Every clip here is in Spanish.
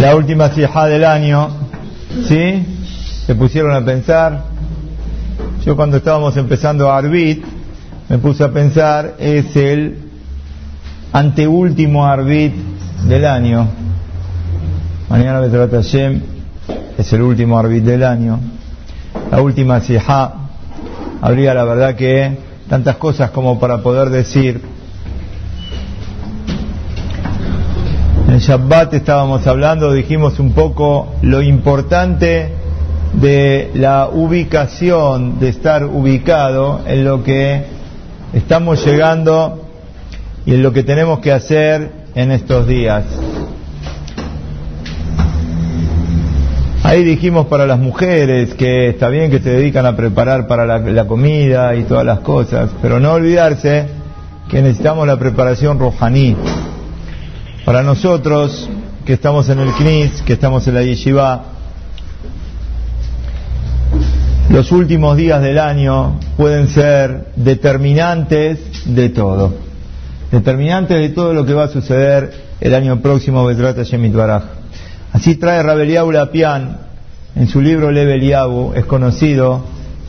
la última sijá del año, ¿sí? Se pusieron a pensar. Yo cuando estábamos empezando a Arbit, me puse a pensar, es el anteúltimo Arbit del año. Mañana Betrat Hashem es el último Arbit del año. La última sijá. Habría la verdad que tantas cosas como para poder decir En Shabbat estábamos hablando, dijimos un poco lo importante de la ubicación, de estar ubicado en lo que estamos llegando y en lo que tenemos que hacer en estos días. Ahí dijimos para las mujeres que está bien que se dedican a preparar para la, comida y todas las cosas, pero no olvidarse que necesitamos la preparación rojaní para nosotros que estamos en el CNIS, que estamos en la Yeshiva, los últimos días del año pueden ser determinantes de todo. Determinantes de todo lo que va a suceder el año próximo, Besrat Shemit Baraj. Así trae Rabeliabu Lapian, en su libro Leveliabu, es conocido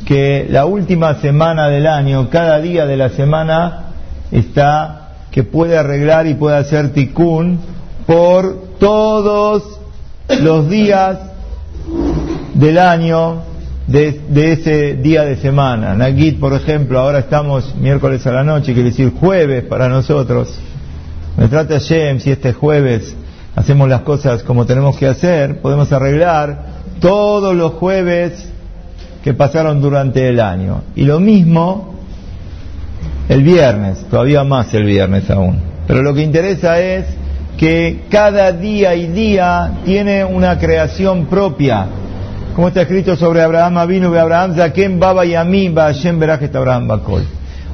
que la última semana del año, cada día de la semana, está que puede arreglar y puede hacer tikkun por todos los días del año de, ese día de semana. Nagit, por ejemplo, ahora estamos miércoles a la noche, quiere decir jueves para nosotros. Me trata Shem, si este jueves hacemos las cosas como tenemos que hacer, podemos arreglar todos los jueves que pasaron durante el año. Y lo mismo el viernes, todavía más el viernes aún. Pero lo que interesa es que cada día y día tiene una creación propia. Como está escrito sobre Abraham vino Abraham Zaken Baba Yamim Hashem Beraj Abraham Bakol.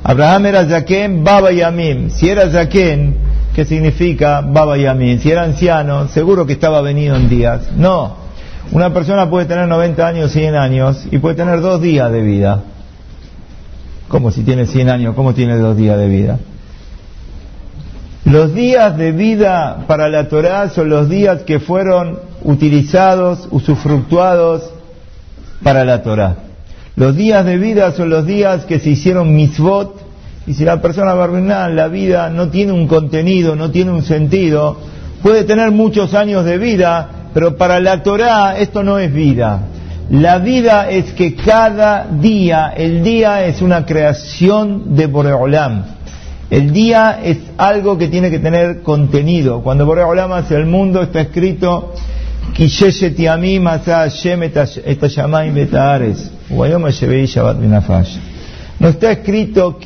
Abraham era Zaken Baba Yamim. Si era Zaken, ¿qué significa Baba Yamim? Si era anciano, seguro que estaba venido en días. No. Una persona puede tener 90 años, 100 años y puede tener dos días de vida. ¿Cómo si tiene 100 años? ¿Cómo tiene dos días de vida? Los días de vida para la Torah son los días que fueron utilizados, usufructuados para la Torah. Los días de vida son los días que se hicieron misvot, y si la persona barbenal, la vida no tiene un contenido, no tiene un sentido, puede tener muchos años de vida, pero para la Torah esto no es vida. La vida es que cada día, el día es una creación de Boreolam. El día es algo que tiene que tener contenido. Cuando Boreolam hace el mundo está escrito no está escrito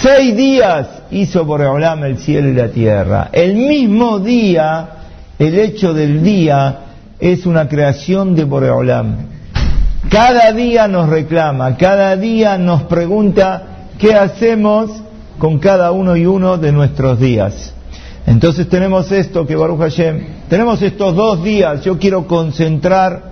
Seis días hizo Boreolam el cielo y la tierra. El mismo día el hecho del día es una creación de Boreolam. Cada día nos reclama, cada día nos pregunta qué hacemos con cada uno y uno de nuestros días. Entonces tenemos esto que Baruch Hashem, tenemos estos dos días, yo quiero concentrar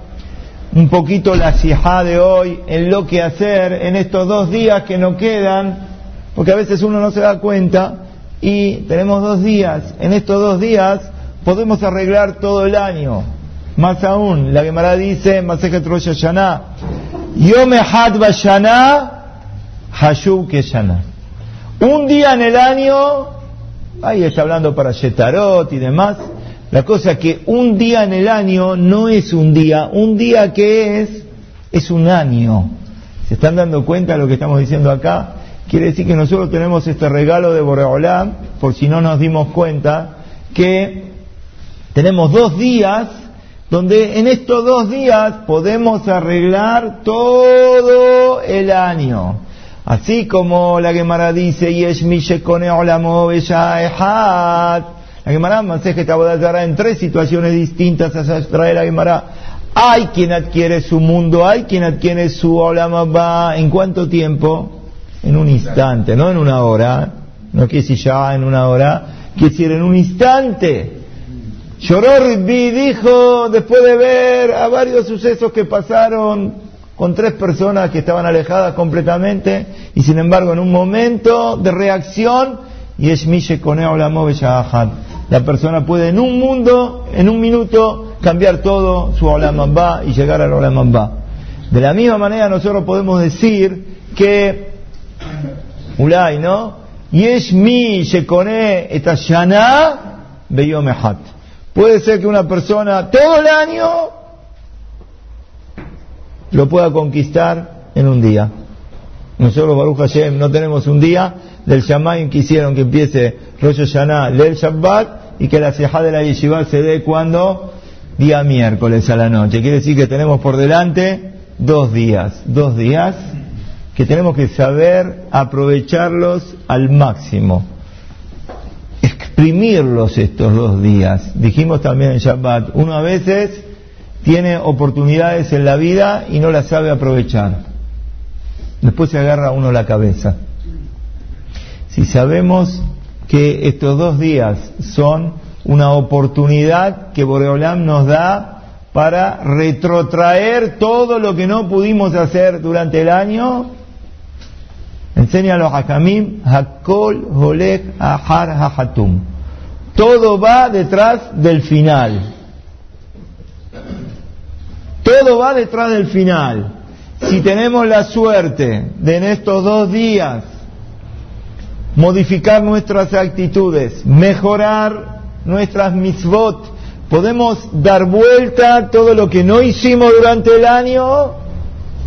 un poquito la sijá de hoy en lo que hacer en estos dos días que nos quedan, porque a veces uno no se da cuenta y tenemos dos días, en estos dos días podemos arreglar todo el año. Más aún, la Gemara dice, Masejet Rosh Hashanah, Yome. Un día en el año, ahí está hablando para Shetarot y demás, la cosa que un día en el año no es un día, un día que es, es un año. ¿Se están dando cuenta de lo que estamos diciendo acá? Quiere decir que nosotros tenemos este regalo de Boreolam, por si no nos dimos cuenta, que tenemos dos días donde en estos dos días podemos arreglar todo el año. Así como la Gemara dice, Yesh La Gemara Masejet en tres situaciones distintas a trae la Gemara. Hay quien adquiere su mundo, hay quien adquiere su Olamaba. ¿En cuánto tiempo? En un instante, no en una hora. No quiere decir ya en una hora, quiere decir en un instante. Lloró Ribbi, dijo, después de ver a varios sucesos que pasaron con tres personas que estaban alejadas completamente, y sin embargo en un momento de reacción y es Mishe La persona puede en un mundo, en un minuto, cambiar todo su Olamamba y llegar al Olamamba. De la misma manera nosotros podemos decir que Ulay, ¿no? Yesh mi shekone etashana beyomehat. Puede ser que una persona todo el año lo pueda conquistar en un día. Nosotros, Baruch Hashem, no tenemos un día del Shamayim quisieron que empiece Rosh Hashanah, del Shabbat y que la Sejá de la Yeshiva se dé cuando día miércoles a la noche. Quiere decir que tenemos por delante dos días, dos días que tenemos que saber aprovecharlos al máximo, exprimirlos estos dos días. Dijimos también en Shabbat, uno a veces tiene oportunidades en la vida y no las sabe aprovechar. Después se agarra uno la cabeza. Si sabemos que estos dos días son una oportunidad que Boreolam nos da para retrotraer todo lo que no pudimos hacer durante el año, Enseña a los hakamim, hakol holek ahar hahatum. Todo va detrás del final. Todo va detrás del final. Si tenemos la suerte de en estos dos días modificar nuestras actitudes, mejorar nuestras misvot, podemos dar vuelta a todo lo que no hicimos durante el año,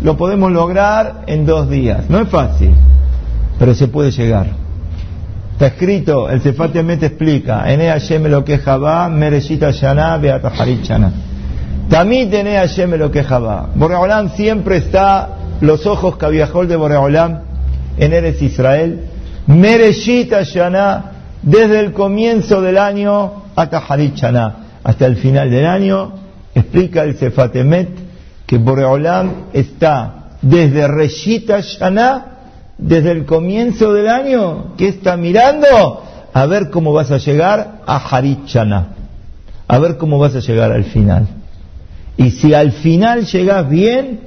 lo podemos lograr en dos días. No es fácil pero se puede llegar. Está escrito, el Sefatiamente explica, Ene Hashem lo que Jabá, Mereshita Shana, Beataharit Shana. Tamit Ene Hashem lo que Jabá. Boreolam siempre está, los ojos cabiajol de Boreolam en Eres Israel. Mereshita Shana, desde el comienzo del año, Shana, hasta el final del año, explica el Sefatemet que Boreolam está desde Reshita Shana desde el comienzo del año que está mirando a ver cómo vas a llegar a Harichana, a ver cómo vas a llegar al final. Y si al final llegas bien,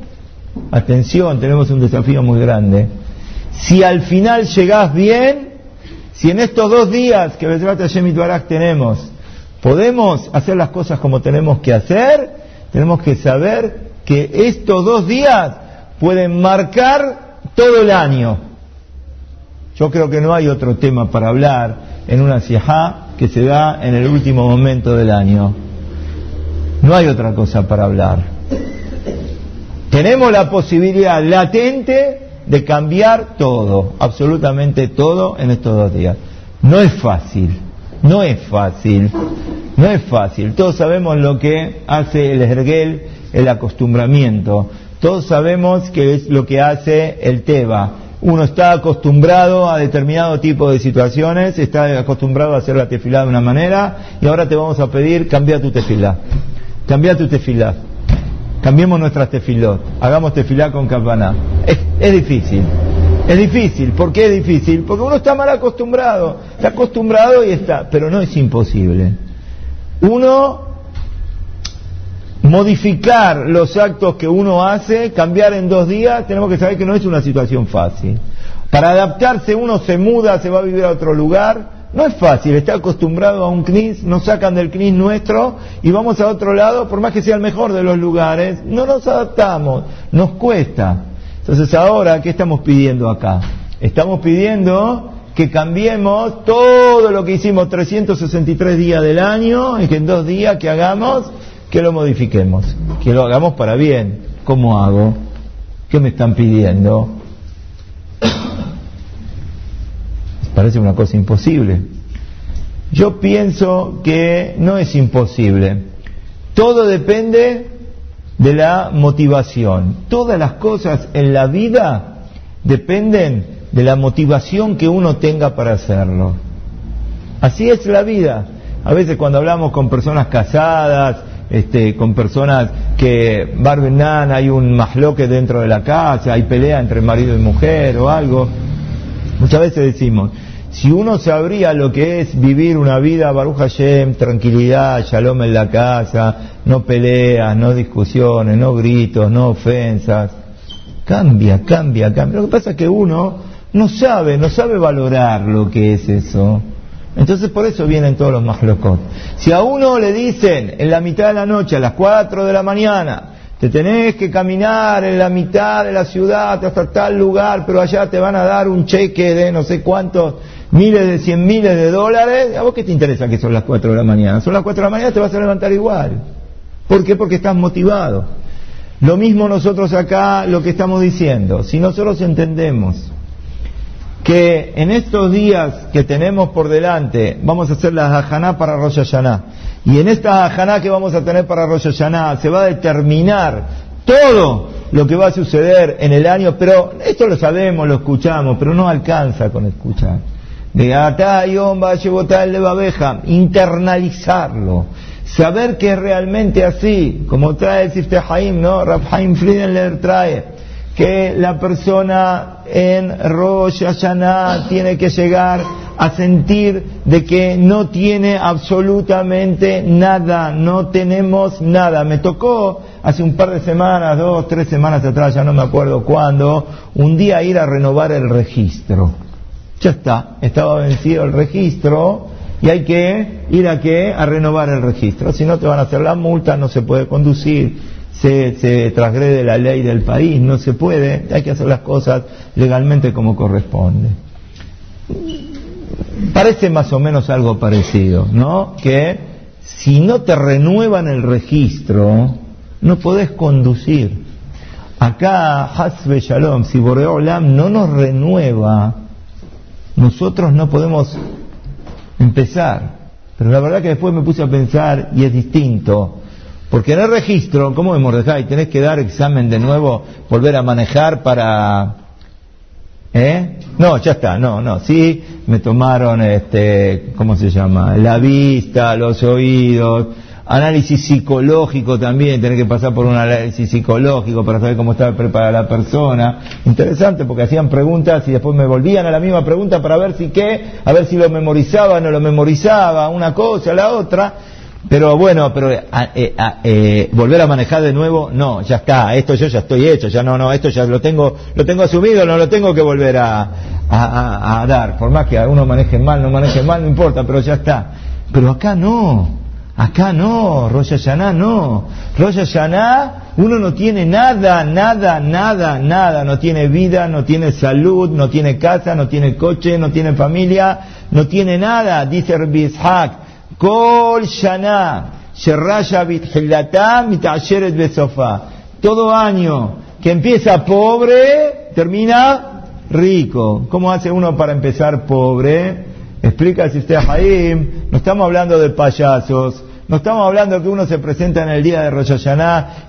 atención, tenemos un desafío muy grande. Si al final llegas bien, si en estos dos días que Besrat Hashem y tenemos, podemos hacer las cosas como tenemos que hacer, tenemos que saber que estos dos días pueden marcar todo el año. Yo creo que no hay otro tema para hablar en una sijá que se da en el último momento del año. No hay otra cosa para hablar. Tenemos la posibilidad latente de cambiar todo, absolutamente todo en estos dos días. No es fácil, no es fácil, no es fácil. Todos sabemos lo que hace el erguel, el acostumbramiento. Todos sabemos que es lo que hace el Teba. Uno está acostumbrado a determinado tipo de situaciones, está acostumbrado a hacer la tefilá de una manera y ahora te vamos a pedir cambia tu tefilá. Cambia tu tefilá. Cambiemos nuestras tefilot. Hagamos tefilá con campaná. Es, es difícil. Es difícil. ¿Por qué es difícil? Porque uno está mal acostumbrado. Está acostumbrado y está. Pero no es imposible. Uno modificar los actos que uno hace, cambiar en dos días, tenemos que saber que no es una situación fácil. Para adaptarse uno se muda, se va a vivir a otro lugar, no es fácil, está acostumbrado a un CNIS, nos sacan del CNIS nuestro y vamos a otro lado, por más que sea el mejor de los lugares, no nos adaptamos, nos cuesta. Entonces ahora, ¿qué estamos pidiendo acá? Estamos pidiendo que cambiemos todo lo que hicimos 363 días del año y que en dos días que hagamos que lo modifiquemos, que lo hagamos para bien. ¿Cómo hago? ¿Qué me están pidiendo? Parece una cosa imposible. Yo pienso que no es imposible. Todo depende de la motivación. Todas las cosas en la vida dependen de la motivación que uno tenga para hacerlo. Así es la vida. A veces cuando hablamos con personas casadas, este, con personas que barbenan, hay un masloque dentro de la casa, hay pelea entre marido y mujer o algo. Muchas veces decimos, si uno sabría lo que es vivir una vida Baruch Hashem, tranquilidad, shalom en la casa, no peleas, no discusiones, no gritos, no ofensas, cambia, cambia, cambia. Lo que pasa es que uno, no sabe, no sabe valorar lo que es eso. Entonces por eso vienen todos los mahlokot. Si a uno le dicen en la mitad de la noche, a las 4 de la mañana, te tenés que caminar en la mitad de la ciudad hasta tal lugar, pero allá te van a dar un cheque de no sé cuántos miles de cien miles de dólares, ¿a vos qué te interesa que son las 4 de la mañana? Son las 4 de la mañana, te vas a levantar igual. ¿Por qué? Porque estás motivado. Lo mismo nosotros acá, lo que estamos diciendo. Si nosotros entendemos que en estos días que tenemos por delante vamos a hacer la Hajaná para Rosh Hashanah. Y en esta Hajaná que vamos a tener para Rosh Hashanah se va a determinar todo lo que va a suceder en el año, pero esto lo sabemos, lo escuchamos, pero no alcanza con escuchar. De Atayom de Babeja, internalizarlo, saber que es realmente así, como trae el Sifte Haim, ¿no? Rab Haim Friedenler trae que la persona en Rosh Hashanah tiene que llegar a sentir de que no tiene absolutamente nada, no tenemos nada. Me tocó hace un par de semanas, dos, tres semanas atrás, ya no me acuerdo cuándo, un día ir a renovar el registro. Ya está, estaba vencido el registro y hay que ir a qué? A renovar el registro. Si no te van a hacer la multa, no se puede conducir se, se transgrede la ley del país, no se puede, hay que hacer las cosas legalmente como corresponde. Parece más o menos algo parecido, ¿no? Que si no te renuevan el registro, no podés conducir. Acá, Hasbe Shalom, si Boreolam no nos renueva, nosotros no podemos empezar. Pero la verdad que después me puse a pensar y es distinto. Porque en el registro, ¿cómo es Mordejai? Tenés que dar examen de nuevo, volver a manejar para... ¿Eh? No, ya está, no, no, sí, me tomaron, este, ¿cómo se llama? La vista, los oídos, análisis psicológico también, tenés que pasar por un análisis psicológico para saber cómo estaba preparada la persona. Interesante porque hacían preguntas y después me volvían a la misma pregunta para ver si qué, a ver si lo memorizaba no lo memorizaba, una cosa, la otra. Pero bueno, pero eh, eh, volver a manejar de nuevo, no, ya está, esto yo ya estoy hecho, ya no, no, esto ya lo tengo, lo tengo asumido, no lo tengo que volver a, a, dar, por más que algunos manejen mal, no manejen mal, no importa, pero ya está. Pero acá no, acá no, Rosh Hashanah no, Rosh Hashanah uno no tiene nada, nada, nada, nada, no tiene vida, no tiene salud, no tiene casa, no tiene coche, no tiene familia, no tiene nada, dice Rabbi Kol Shana, Todo año que empieza pobre, termina rico. ¿Cómo hace uno para empezar pobre? Explica si usted Jaim, no estamos hablando de payasos, no estamos hablando que uno se presenta en el día de Rosh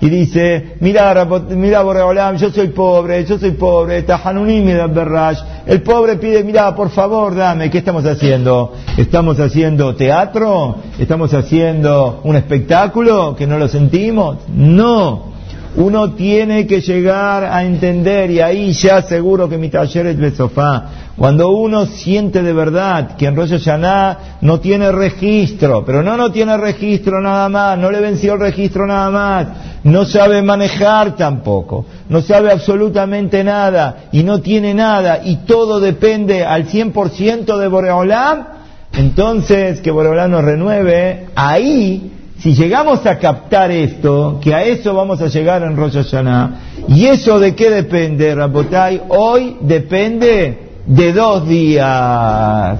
y dice, mira, mira Boreolam, yo soy pobre, yo soy pobre, Tahanunim Berrash. El pobre pide, mira, por favor, dame, ¿qué estamos haciendo? ¿Estamos haciendo teatro? ¿Estamos haciendo un espectáculo que no lo sentimos? No. Uno tiene que llegar a entender, y ahí ya seguro que mi taller es de sofá, cuando uno siente de verdad que en Rosh Hashanah no tiene registro, pero no no tiene registro nada más, no le venció el registro nada más, no sabe manejar tampoco, no sabe absolutamente nada y no tiene nada y todo depende al 100% de Boreolam, entonces que Boreolam nos renueve, ahí si llegamos a captar esto, que a eso vamos a llegar en Rosh Hashanah, ¿y eso de qué depende, Rabotai? Hoy depende de dos días.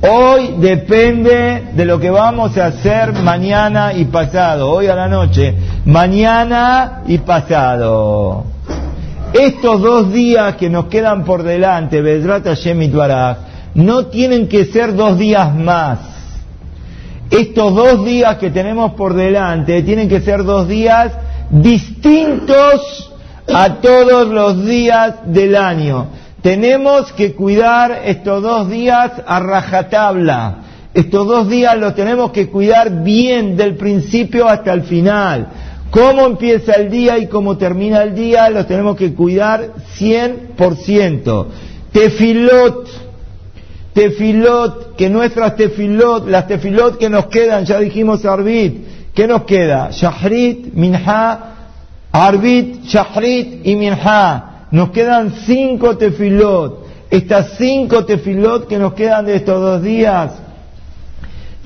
Hoy depende de lo que vamos a hacer mañana y pasado, hoy a la noche, mañana y pasado. Estos dos días que nos quedan por delante, Bedrat Hashem no tienen que ser dos días más estos dos días que tenemos por delante tienen que ser dos días distintos a todos los días del año. Tenemos que cuidar estos dos días a rajatabla. Estos dos días los tenemos que cuidar bien del principio hasta el final. Cómo empieza el día y cómo termina el día los tenemos que cuidar 100%. Tefilot tefilot, que nuestras tefilot, las tefilot que nos quedan, ya dijimos Arbit, ¿qué nos queda? Shahrit, Minha, Arbit, Shahrit y Minha. Nos quedan cinco tefilot. estas cinco tefilot que nos quedan de estos dos días,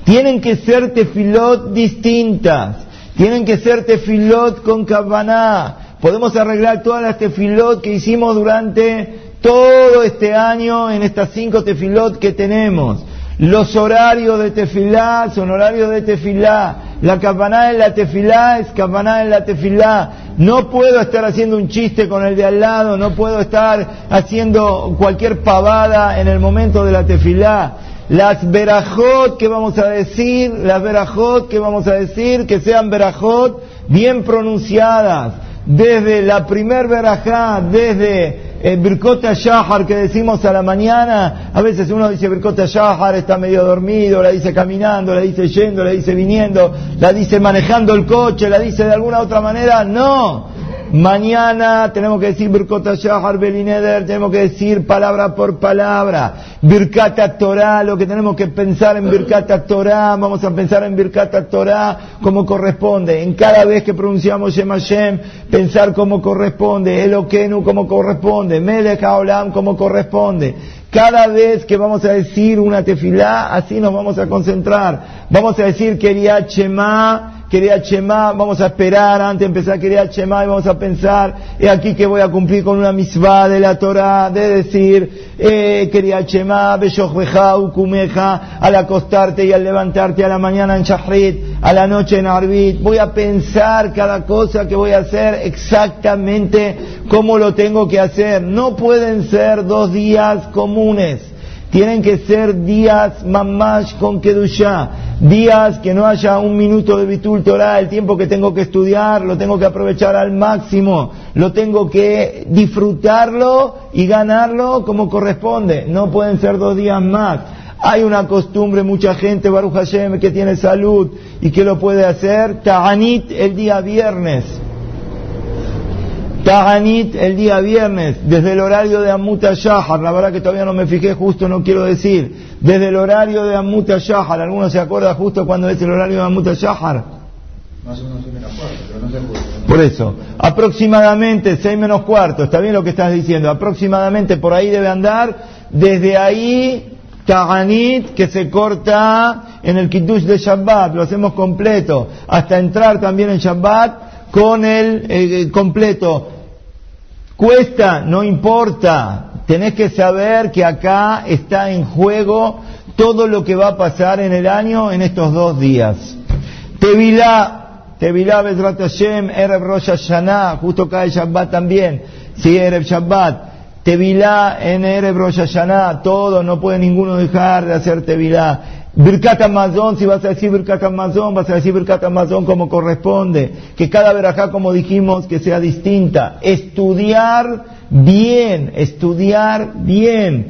tienen que ser tefilot distintas, tienen que ser tefilot con cabana. Podemos arreglar todas las tefilot que hicimos durante todo este año en estas cinco tefilot que tenemos. Los horarios de tefilá son horarios de tefilá. La campaná en la tefilá es campaná en la tefilá. No puedo estar haciendo un chiste con el de al lado, no puedo estar haciendo cualquier pavada en el momento de la tefilá. Las verajot que vamos a decir, las verajot que vamos a decir, que sean verajot bien pronunciadas. Desde la primer verajá, desde el Birkota Shahar que decimos a la mañana, a veces uno dice Birkota Shahar, está medio dormido, la dice caminando, la dice yendo, la dice viniendo, la dice manejando el coche, la dice de alguna otra manera, no. Mañana tenemos que decir Birkota Shahar Belineder, tenemos que decir palabra por palabra. Birkata Torah, lo que tenemos que pensar en Birkata Torah, vamos a pensar en Birkata Torah como corresponde. En cada vez que pronunciamos Shem Hashem, pensar como corresponde. Elokenu como corresponde. Melech Haolam como corresponde. Cada vez que vamos a decir una tefilá, así nos vamos a concentrar. Vamos a decir Keriat Shema, Quería Chema, vamos a esperar antes de empezar Quería Chema y vamos a pensar, es aquí que voy a cumplir con una misvá de la Torah, de decir, eh, Quería Chema, Beshochbeja, Ukumeja, al acostarte y al levantarte a la mañana en Shahrit, a la noche en Arbit, voy a pensar cada cosa que voy a hacer exactamente como lo tengo que hacer. No pueden ser dos días comunes. Tienen que ser días mamash con kedusha, días que no haya un minuto de bitul Torah, el tiempo que tengo que estudiar, lo tengo que aprovechar al máximo, lo tengo que disfrutarlo y ganarlo como corresponde. No pueden ser dos días más. Hay una costumbre, mucha gente, Baruch Hashem, que tiene salud y que lo puede hacer, Ta'anit el día viernes. Ta'anit el día viernes, desde el horario de Amuta Shahar, la verdad que todavía no me fijé justo, no quiero decir, desde el horario de Amuta Shahar, ¿alguno se acuerda justo cuando es el horario de Amuta Shahar? Más o menos menos cuarto, pero no sé Por eso, aproximadamente seis menos cuarto, está bien lo que estás diciendo, aproximadamente por ahí debe andar, desde ahí Ta'anit que se corta en el Kiddush de Shabbat, lo hacemos completo, hasta entrar también en Shabbat con el eh, completo. Cuesta, no importa. Tenés que saber que acá está en juego todo lo que va a pasar en el año en estos dos días. Tevilá, Tevilá Bezrat Hashem, Erev Rosh Hashanah, justo cae Shabbat también. Sí, Erev Shabbat. Tevilá en Erev Rosh Hashanah, todo, no puede ninguno dejar de hacer Tevilá. Birkat Amazon, si vas a decir Birkat Amazon, vas a decir Birkat Amazon como corresponde. Que cada verajá, como dijimos, que sea distinta. Estudiar bien, estudiar bien.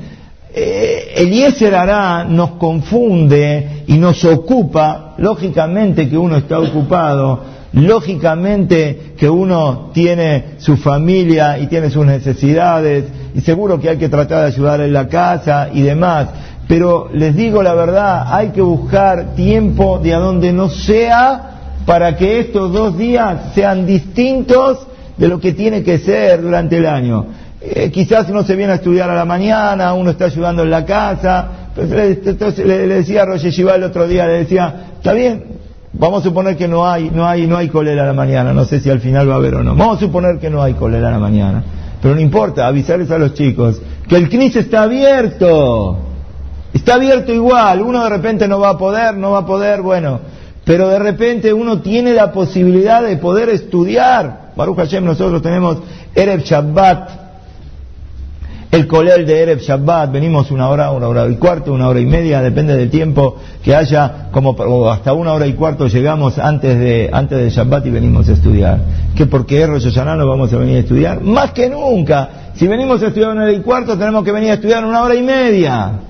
Eh, Eliezer Hará nos confunde y nos ocupa, lógicamente que uno está ocupado, lógicamente que uno tiene su familia y tiene sus necesidades, y seguro que hay que tratar de ayudar en la casa y demás pero les digo la verdad, hay que buscar tiempo de a donde no sea para que estos dos días sean distintos de lo que tiene que ser durante el año. Eh, quizás uno se viene a estudiar a la mañana, uno está ayudando en la casa. Entonces le, decía a Roger Shiva el otro día, le decía, está bien, vamos a suponer que no hay, no hay, no hay colera a la mañana, no sé si al final va a haber o no. Vamos a suponer que no hay colera a la mañana. Pero no importa, avisarles a los chicos que el CNIS está abierto. Está abierto igual, uno de repente no va a poder, no va a poder, bueno, pero de repente uno tiene la posibilidad de poder estudiar. Baruch Hashem, nosotros tenemos Erev Shabbat, el colel de Erev Shabbat, venimos una hora, una hora y cuarto, una hora y media, depende del tiempo que haya, como hasta una hora y cuarto llegamos antes de, antes de Shabbat y venimos a estudiar. ¿Qué porque es Rosh no vamos a venir a estudiar? Más que nunca. Si venimos a estudiar una hora y cuarto, tenemos que venir a estudiar una hora y media.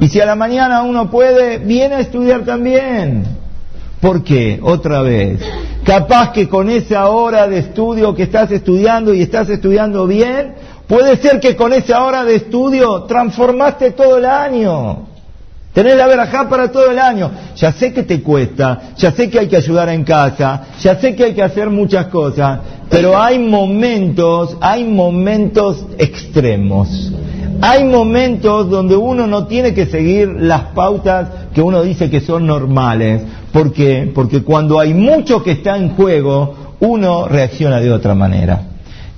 Y si a la mañana uno puede, viene a estudiar también. ¿Por qué? Otra vez. Capaz que con esa hora de estudio que estás estudiando y estás estudiando bien, puede ser que con esa hora de estudio transformaste todo el año. Tenés la verajá para todo el año. Ya sé que te cuesta, ya sé que hay que ayudar en casa, ya sé que hay que hacer muchas cosas, pero hay momentos, hay momentos extremos hay momentos donde uno no tiene que seguir las pautas que uno dice que son normales. ¿Por qué? Porque cuando hay mucho que está en juego, uno reacciona de otra manera.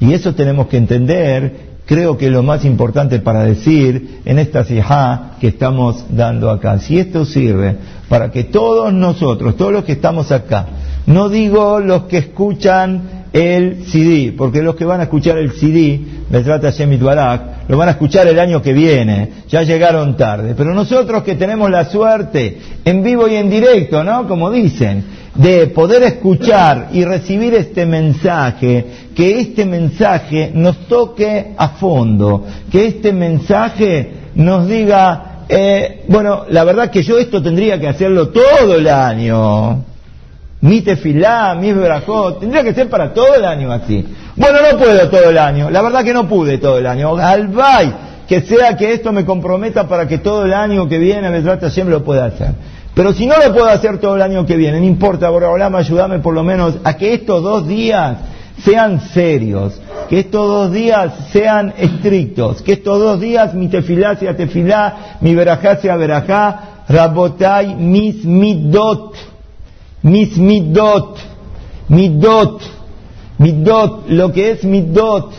Y eso tenemos que entender, creo que lo más importante para decir en esta sijá que estamos dando acá. Si esto sirve para que todos nosotros, todos los que estamos acá, no digo los que escuchan el CD, porque los que van a escuchar el CD, trata Shemit Barak, lo van a escuchar el año que viene, ya llegaron tarde. Pero nosotros que tenemos la suerte, en vivo y en directo, ¿no? Como dicen, de poder escuchar y recibir este mensaje, que este mensaje nos toque a fondo, que este mensaje nos diga, eh, bueno, la verdad que yo esto tendría que hacerlo todo el año mi tefilá, mi verajot, tendría que ser para todo el año así. Bueno, no puedo todo el año, la verdad que no pude todo el año. Albay, que sea que esto me comprometa para que todo el año que viene me trata siempre lo pueda hacer. Pero si no lo puedo hacer todo el año que viene, no importa, Boraholam, ayúdame por lo menos a que estos dos días sean serios, que estos dos días sean estrictos, que estos dos días mi tefilá sea tefilá, mi verajá sea verajá, rabotai mis midot mis midot, midot, midot, lo que es midot,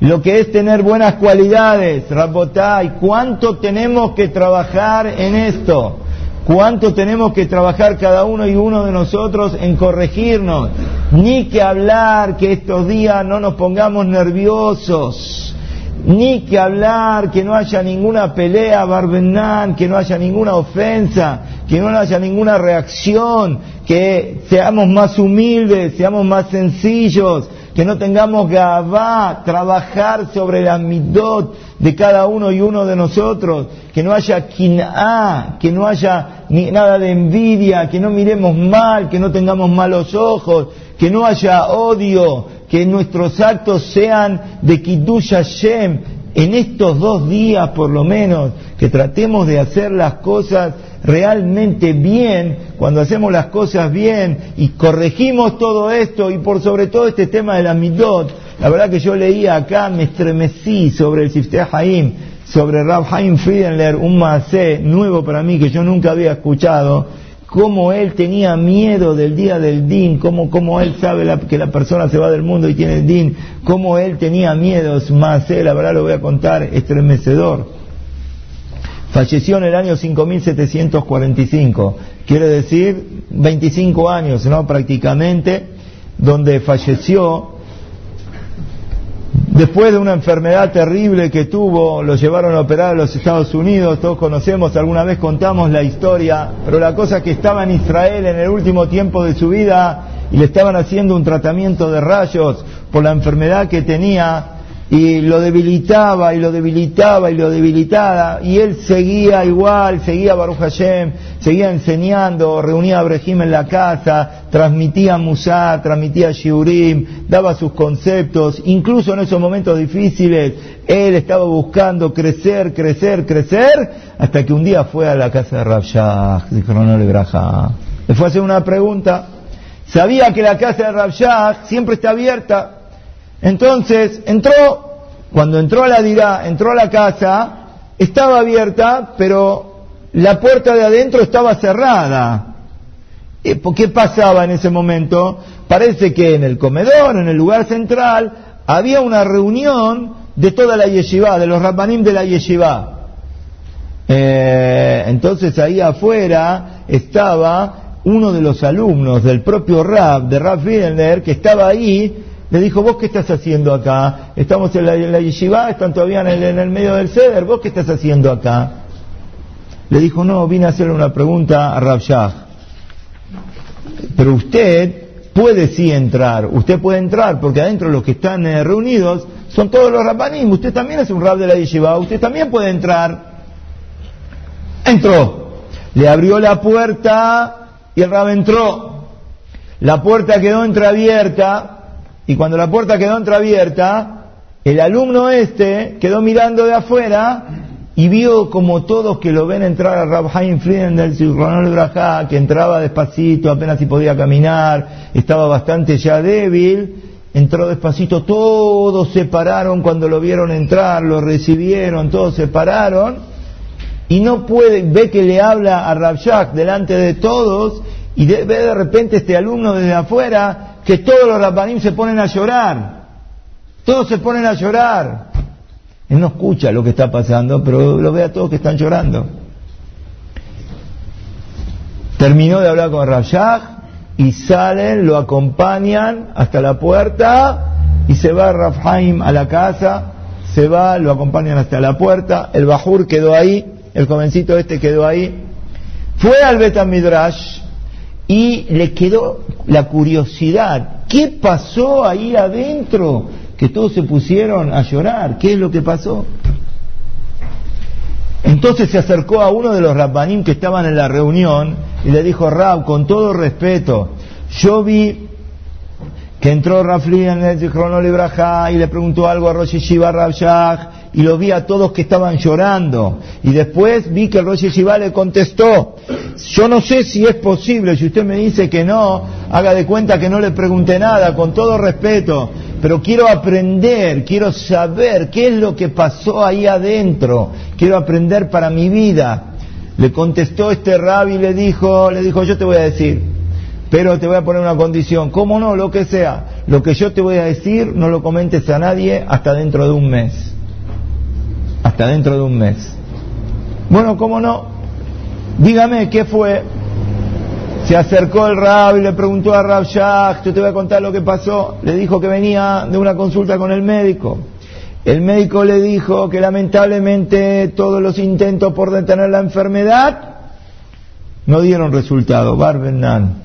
lo que es tener buenas cualidades, Rabotai, ¿cuánto tenemos que trabajar en esto? ¿Cuánto tenemos que trabajar cada uno y uno de nosotros en corregirnos? Ni que hablar que estos días no nos pongamos nerviosos ni que hablar, que no haya ninguna pelea, Barbenán, que no haya ninguna ofensa, que no haya ninguna reacción, que seamos más humildes, seamos más sencillos, que no tengamos gabá, trabajar sobre la midot de cada uno y uno de nosotros, que no haya quin'a, que no haya ni nada de envidia, que no miremos mal, que no tengamos malos ojos, que no haya odio, que nuestros actos sean de Kiddush Hashem, en estos dos días por lo menos, que tratemos de hacer las cosas realmente bien, cuando hacemos las cosas bien y corregimos todo esto y por sobre todo este tema de la midot, la verdad que yo leía acá, me estremecí sobre el Sifteh Haim, sobre Rab Haim Friedenler, un maasé nuevo para mí que yo nunca había escuchado, cómo él tenía miedo del día del din, cómo, cómo él sabe que la persona se va del mundo y tiene el din, cómo él tenía miedos más, él, la verdad lo voy a contar, estremecedor. Falleció en el año 5745, quiere decir 25 años, ¿no? Prácticamente, donde falleció Después de una enfermedad terrible que tuvo, lo llevaron a operar a los Estados Unidos, todos conocemos, alguna vez contamos la historia, pero la cosa es que estaba en Israel en el último tiempo de su vida y le estaban haciendo un tratamiento de rayos por la enfermedad que tenía y lo debilitaba y lo debilitaba y lo debilitaba. Y él seguía igual, seguía Baruch Hashem, seguía enseñando, reunía a Brejim en la casa, transmitía Musa, transmitía Shiurim, daba sus conceptos, incluso en esos momentos difíciles él estaba buscando crecer, crecer, crecer, hasta que un día fue a la casa de Rabshah. Le fue a hacer una pregunta, sabía que la casa de Rabshah siempre está abierta, entonces entró, cuando entró a la dirá, entró a la casa, estaba abierta, pero la puerta de adentro estaba cerrada. ¿Qué pasaba en ese momento? Parece que en el comedor, en el lugar central, había una reunión de toda la yeshiva, de los rabbanim de la yeshiva. Eh, entonces ahí afuera estaba uno de los alumnos del propio Rab, de Rab Friedenler, que estaba ahí le dijo, ¿vos qué estás haciendo acá? Estamos en la, yeshiva, están todavía en el, medio del ceder, ¿vos qué estás haciendo acá? Le dijo, no, vine a hacerle una pregunta a Rav Pero usted puede sí entrar, usted puede entrar, porque adentro los que están eh, reunidos son todos los rabbanim, usted también es un rab de la yeshiva, usted también puede entrar. Entró, le abrió la puerta y el rab entró. La puerta quedó entreabierta y cuando la puerta quedó entreabierta, el alumno este quedó mirando de afuera y vio como todos que lo ven entrar a Rab Haim Frieden del que entraba despacito, apenas si podía caminar, estaba bastante ya débil, entró despacito, todos se pararon cuando lo vieron entrar, lo recibieron, todos se pararon, y no puede, ve que le habla a Rabshak delante de todos, y ve de repente este alumno desde afuera, que todos los Rabbanim se ponen a llorar, todos se ponen a llorar. Él no escucha lo que está pasando, pero lo ve a todos que están llorando. Terminó de hablar con Rabshak, y salen, lo acompañan hasta la puerta y se va Rafhaim a la casa, se va, lo acompañan hasta la puerta, el Bajur quedó ahí, el jovencito este quedó ahí, fue al Betamidrash y le quedó la curiosidad, ¿qué pasó ahí adentro? Que todos se pusieron a llorar, ¿qué es lo que pasó? Entonces se acercó a uno de los rabbanim que estaban en la reunión y le dijo, Rab, con todo respeto, yo vi que entró Rafli en el Libraja y le preguntó algo a Rosh Shiva Rabshah y lo vi a todos que estaban llorando. Y después vi que Rosh Shiva le contestó, yo no sé si es posible, si usted me dice que no, haga de cuenta que no le pregunté nada, con todo respeto pero quiero aprender, quiero saber qué es lo que pasó ahí adentro, quiero aprender para mi vida. Le contestó este rabbi y le dijo, le dijo, yo te voy a decir, pero te voy a poner una condición, ¿cómo no? Lo que sea, lo que yo te voy a decir no lo comentes a nadie hasta dentro de un mes, hasta dentro de un mes. Bueno, ¿cómo no? Dígame qué fue. Se acercó el Rab y le preguntó a Rab Shach, yo te voy a contar lo que pasó. Le dijo que venía de una consulta con el médico. El médico le dijo que lamentablemente todos los intentos por detener la enfermedad no dieron resultado, Barbenan.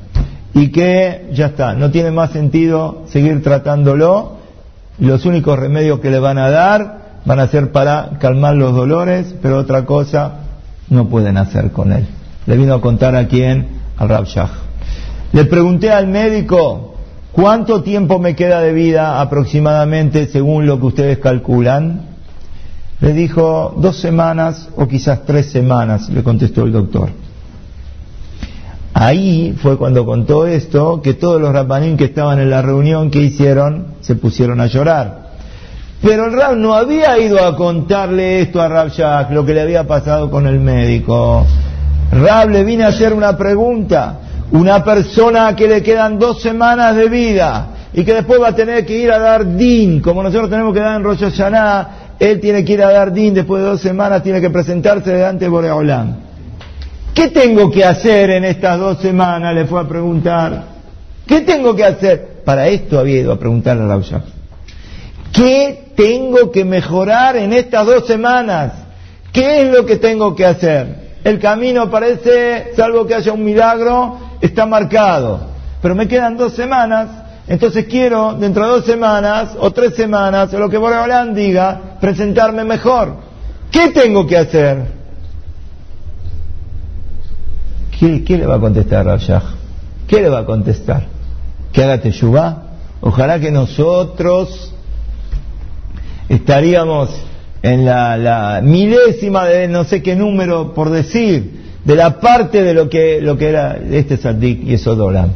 Y que ya está, no tiene más sentido seguir tratándolo. Los únicos remedios que le van a dar van a ser para calmar los dolores, pero otra cosa no pueden hacer con él. Le vino a contar a quién, al Rab Le pregunté al médico, ¿cuánto tiempo me queda de vida aproximadamente según lo que ustedes calculan? Le dijo, dos semanas o quizás tres semanas, le contestó el doctor. Ahí fue cuando contó esto, que todos los rabanín que estaban en la reunión que hicieron se pusieron a llorar. Pero el Rab no había ido a contarle esto a Rab lo que le había pasado con el médico. Rab le vine a hacer una pregunta. Una persona que le quedan dos semanas de vida y que después va a tener que ir a dar din, como nosotros tenemos que dar en Rosh Hashanah, él tiene que ir a dar din después de dos semanas, tiene que presentarse delante de Boreolam. ¿Qué tengo que hacer en estas dos semanas? Le fue a preguntar. ¿Qué tengo que hacer? Para esto había ido a preguntarle a Raúl ¿Qué tengo que mejorar en estas dos semanas? ¿Qué es lo que tengo que hacer? El camino parece, salvo que haya un milagro, está marcado. Pero me quedan dos semanas, entonces quiero, dentro de dos semanas o tres semanas, o lo que Boreolán diga, presentarme mejor. ¿Qué tengo que hacer? ¿Qué, le va a contestar Rashah? ¿Qué le va a contestar? ¿Que haga Teshuvah? Ojalá que nosotros estaríamos en la, milésima de no sé qué número por decir, de la parte de lo que, lo que era este Sadik y Esodolam.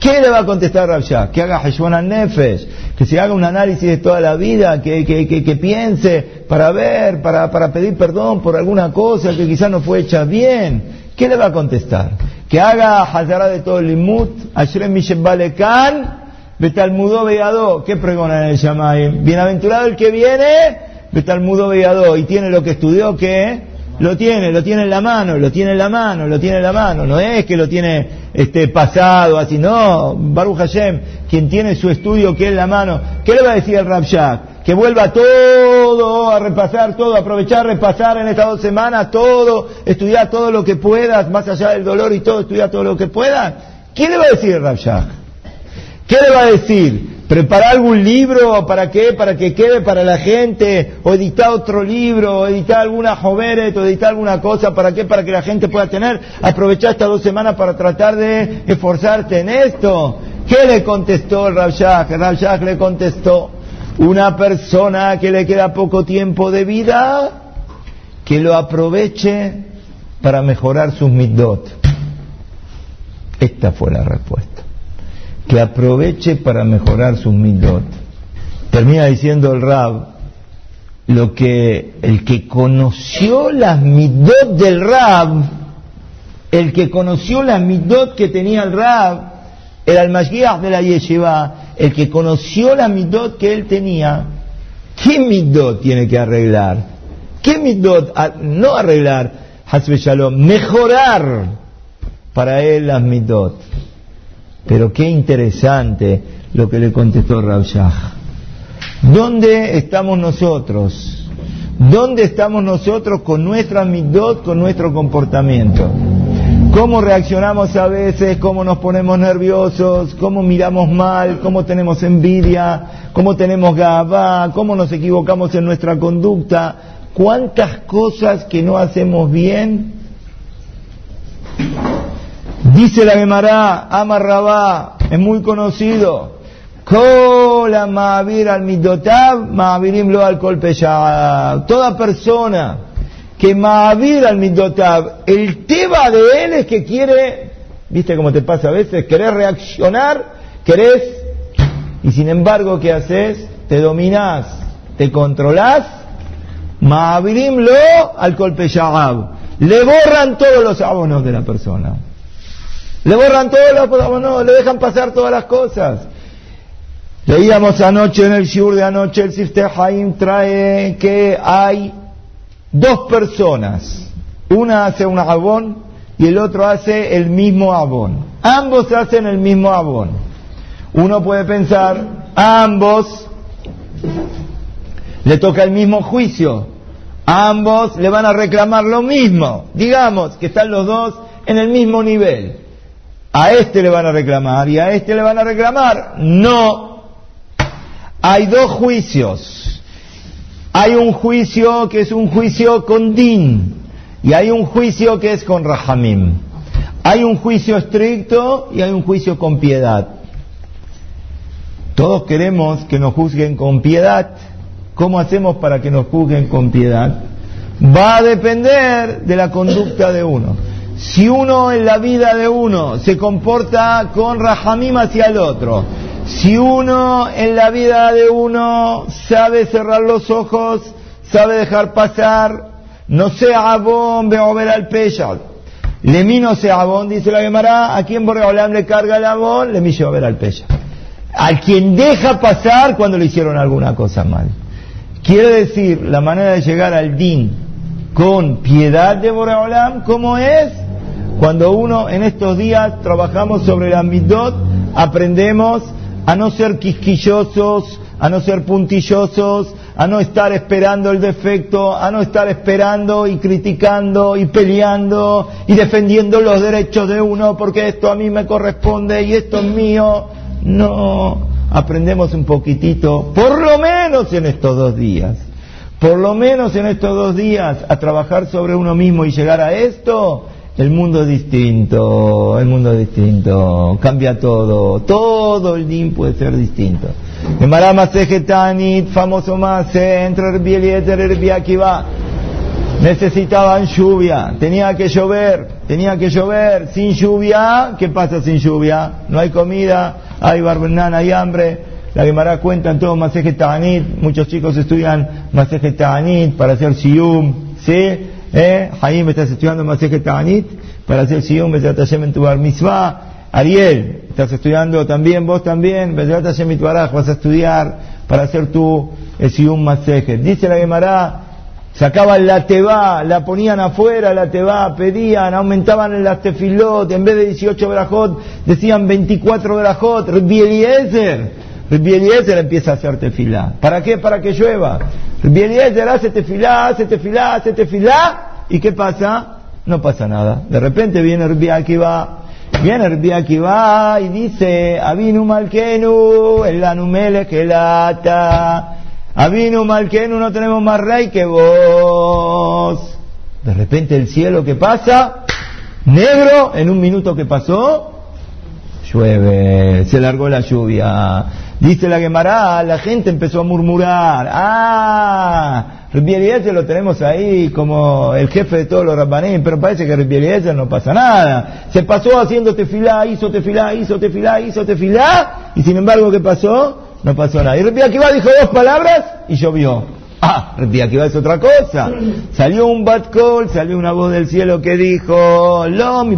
¿Qué le va a contestar Rabshah? Que haga Heshwan Nefesh, que se haga un análisis de toda la vida, que, que, que, piense para ver, para, para pedir perdón por alguna cosa que quizás no fue hecha bien. ¿Qué le va a contestar? Que haga Hazara de todo el Limut, Ashrem Mishem Balekan, Betalmudó Beado, ¿qué pregona en el Shamay? Bienaventurado el que viene Betalmudo Veado y tiene lo que estudió, que lo tiene, lo tiene en la mano, lo tiene en la mano, lo tiene en la mano. No es que lo tiene este, pasado, así, no. Baruch Hashem, quien tiene su estudio que en la mano. ¿Qué le va a decir el Rabshak? Que vuelva todo, a repasar todo, aprovechar, repasar en estas dos semanas todo, estudiar todo lo que puedas, más allá del dolor y todo, estudiar todo lo que puedas. ¿Qué le va a decir el Rabshak? ¿Qué le va a decir? Preparar algún libro, ¿para qué? Para que quede para la gente, o editar otro libro, o editar alguna joveret, o editar alguna cosa, ¿para qué? Para que la gente pueda tener, aprovechar estas dos semanas para tratar de esforzarte en esto. ¿Qué le contestó el Rabshah? El le contestó, una persona que le queda poco tiempo de vida, que lo aproveche para mejorar sus middot. Esta fue la respuesta que aproveche para mejorar sus midot. Termina diciendo el Rab, lo que el que conoció las midot del Rab, el que conoció las midot que tenía el Rab, el Mashiach de la Yeshiva, el que conoció las midot que él tenía, ¿qué midot tiene que arreglar? ¿Qué midot? No arreglar, Hasbe mejorar para él las midot. Pero qué interesante lo que le contestó Rav ¿Dónde estamos nosotros? ¿Dónde estamos nosotros con nuestra midot, con nuestro comportamiento? ¿Cómo reaccionamos a veces? ¿Cómo nos ponemos nerviosos? ¿Cómo miramos mal? ¿Cómo tenemos envidia? ¿Cómo tenemos gabá? ¿Cómo nos equivocamos en nuestra conducta? ¿Cuántas cosas que no hacemos bien? Dice la Gemara, Amarrabá, es muy conocido. Toda persona que Ma'avir al Midotab, el tema de él es que quiere, viste cómo te pasa a veces, querés reaccionar, querés, y sin embargo, ¿qué haces? Te dominás, te controlás, Ma'avirim lo al Le borran todos los abonos de la persona. Le borran todos los abonos, le dejan pasar todas las cosas. Leíamos anoche en el Shur de anoche, el Sifte Haim trae que hay dos personas. Una hace un abón y el otro hace el mismo abón. Ambos hacen el mismo abón. Uno puede pensar, ambos le toca el mismo juicio. Ambos le van a reclamar lo mismo. Digamos que están los dos en el mismo nivel. A este le van a reclamar y a este le van a reclamar. No, hay dos juicios. Hay un juicio que es un juicio con din y hay un juicio que es con rahamim. Hay un juicio estricto y hay un juicio con piedad. Todos queremos que nos juzguen con piedad. ¿Cómo hacemos para que nos juzguen con piedad? Va a depender de la conducta de uno. Si uno en la vida de uno se comporta con rahamim hacia el otro, si uno en la vida de uno sabe cerrar los ojos, sabe dejar pasar, no sea abón, veo ver al peyal. Le mi no sea abón, dice la Gemara, a quien Boreolam le carga el abón, le mi a ver al peyal. Al quien deja pasar cuando le hicieron alguna cosa mal. Quiere decir, la manera de llegar al din con piedad de Boreolam, ¿cómo es? Cuando uno en estos días trabajamos sobre la midot, aprendemos a no ser quisquillosos, a no ser puntillosos, a no estar esperando el defecto, a no estar esperando y criticando y peleando y defendiendo los derechos de uno porque esto a mí me corresponde y esto es mío. No, aprendemos un poquitito, por lo menos en estos dos días, por lo menos en estos dos días, a trabajar sobre uno mismo y llegar a esto el mundo es distinto, el mundo es distinto, cambia todo, todo el din puede ser distinto. Famoso necesitaban lluvia, tenía que llover, tenía que llover, sin lluvia, ¿qué pasa sin lluvia? No hay comida, hay barbenana, hay hambre. La Gemara cuenta en todo Maseje Tanit, muchos chicos estudian Maseje Tanit para hacer Siyum, ¿sí? ¿Eh? Jaime, estás estudiando Maseje Ta'anit para hacer Siyum Bezat Hashem en tu Bar. Ariel, estás estudiando también, vos también, Bezat Hashem Baraj, vas a estudiar para hacer tu Siyum Maseje. Dice la Gemara, sacaban la teba, la ponían afuera, la teba, pedían, aumentaban las tefilot, en vez de 18 brajot, decían 24 brajot, Rabbi Eliezer, empieza a hacer tefilá. ¿Para qué? Para que llueva. Eliezer hace tefilá, hace tefilá, hace tefilá, ¿y qué pasa? No pasa nada. De repente viene Rabbi Akiva, viene Rabbi Akiva y dice, Avinu Malkenu, el Anumele que lata. Avinu Malkenu, no tenemos más rey que vos. De repente el cielo, ¿qué pasa? Negro, en un minuto que pasó, llueve, se largó la lluvia Dice la Gemara, la gente empezó a murmurar, ah, Eliezer lo tenemos ahí como el jefe de todos los rabbanim, pero parece que Eliezer no pasa nada. Se pasó haciendo tefilá, hizo tefilá, hizo tefilá, hizo tefilá, y sin embargo, ¿qué pasó? No pasó nada. Y dijo dos palabras y llovió. Ah, aquí va es otra cosa. Salió un bad call, salió una voz del cielo que dijo, lo, mi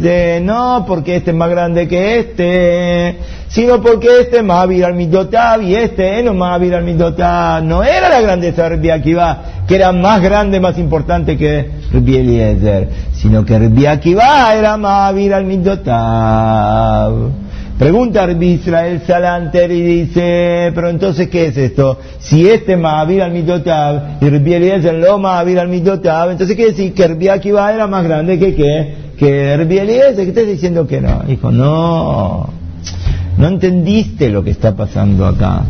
de no porque este es más grande que este, sino porque este es más al midotab y este no más al midotab. No era la grandeza de va que era más grande, más importante que Rabbi Eliezer, sino que Rabbi era más al midotab. Pregunta Israel Salanter y dice, pero entonces, ¿qué es esto? Si este Mahavir al Mitotab y Rabbi Eliezer lo Mahavir al Mitotab, entonces quiere decir que Rabbi Akiva era más grande que qué? Que Rabbi Eliezer, que estás diciendo que no. Dijo, no, no entendiste lo que está pasando acá.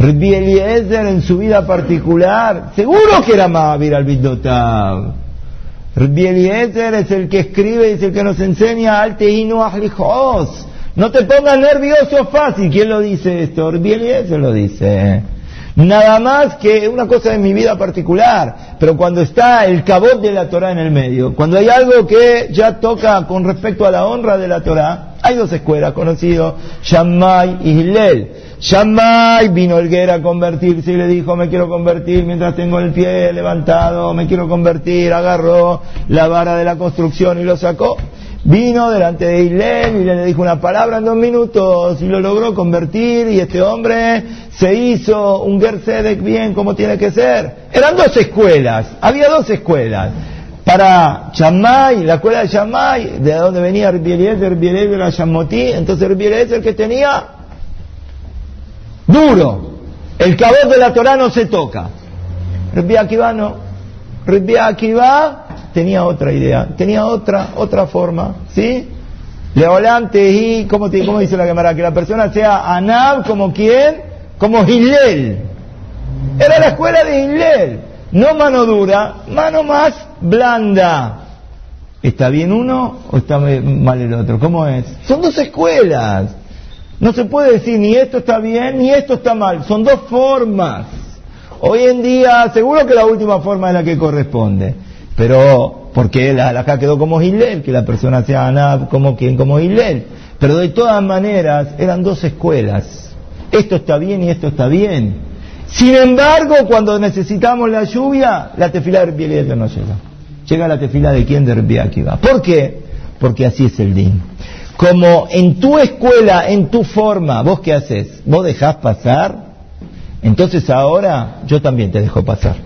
Rabbi Eliezer en su vida particular, seguro que era Mahavir al Mitotab. Rabbi Eliezer es el que escribe y es el que nos enseña al Teinu Ahlichos no te pongas nervioso fácil. ¿Quién lo dice esto? Bien, eso lo dice. Nada más que una cosa de mi vida particular, pero cuando está el cabot de la Torah en el medio, cuando hay algo que ya toca con respecto a la honra de la Torah, hay dos escuelas conocidos, Shammai y Hillel. Shammai vino Elguera a convertirse y le dijo, me quiero convertir mientras tengo el pie levantado, me quiero convertir, agarró la vara de la construcción y lo sacó. Vino delante de Islem y le dijo una palabra en dos minutos y lo logró convertir y este hombre se hizo un Gersedek bien como tiene que ser. Eran dos escuelas, había dos escuelas. Para Shammai, la escuela de Shammai, de donde venía Eliezer, Eliezer era Shammoti, entonces es el que tenía duro. El cabot de la Torah no se toca. Rabbi Akiva no. Rabbi tenía otra idea, tenía otra, otra forma, ¿sí? Leolante y, ¿cómo, te, ¿cómo dice la cámara? Que la persona sea Anab como quién, como Hillel. Era la escuela de Hillel. No mano dura, mano más blanda. ¿Está bien uno o está mal el otro? ¿Cómo es? Son dos escuelas. No se puede decir ni esto está bien ni esto está mal. Son dos formas. Hoy en día, seguro que la última forma es la que corresponde. Pero, porque la halajá quedó como Hillel, que la persona sea Anab como quien, como Hillel. Pero de todas maneras, eran dos escuelas. Esto está bien y esto está bien. Sin embargo, cuando necesitamos la lluvia, la tefila de Rabbi no llega. Llega la tefila de quien de va. ¿Por qué? Porque así es el din. Como en tu escuela, en tu forma, ¿vos qué haces? ¿Vos dejás pasar? Entonces ahora yo también te dejo pasar.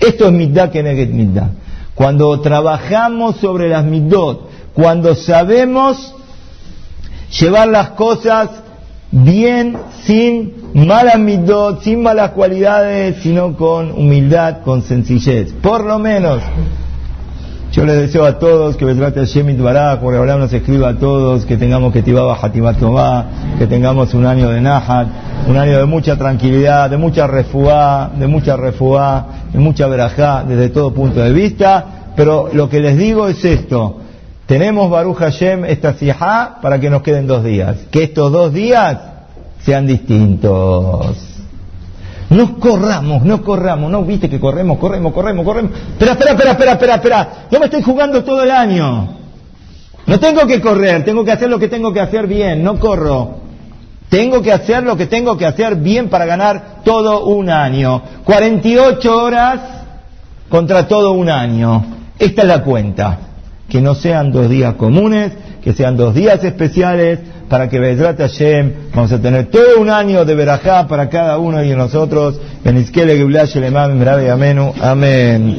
Esto es mitad que neget mitad. Cuando trabajamos sobre las midot, cuando sabemos llevar las cosas bien, sin malas midot, sin malas cualidades, sino con humildad, con sencillez. Por lo menos, yo les deseo a todos que trate Shemit Barak, porque ahora nos escriba a todos, que tengamos que Tibaba Hatimat que tengamos un año de Nahat, un año de mucha tranquilidad, de mucha refugá, de mucha refugá, de mucha verajá desde todo punto de vista, pero lo que les digo es esto, tenemos Baruch Hashem esta sijá para que nos queden dos días, que estos dos días sean distintos. No corramos, no corramos, no viste que corremos, corremos, corremos, corremos. Espera, espera, espera, espera, espera, espera. Yo me estoy jugando todo el año. No tengo que correr, tengo que hacer lo que tengo que hacer bien, no corro. Tengo que hacer lo que tengo que hacer bien para ganar todo un año. 48 horas contra todo un año. Esta es la cuenta. Que no sean dos días comunes, que sean dos días especiales, para que Bezrat Hashem vamos a tener todo un año de verajá para cada uno de nosotros. Amén.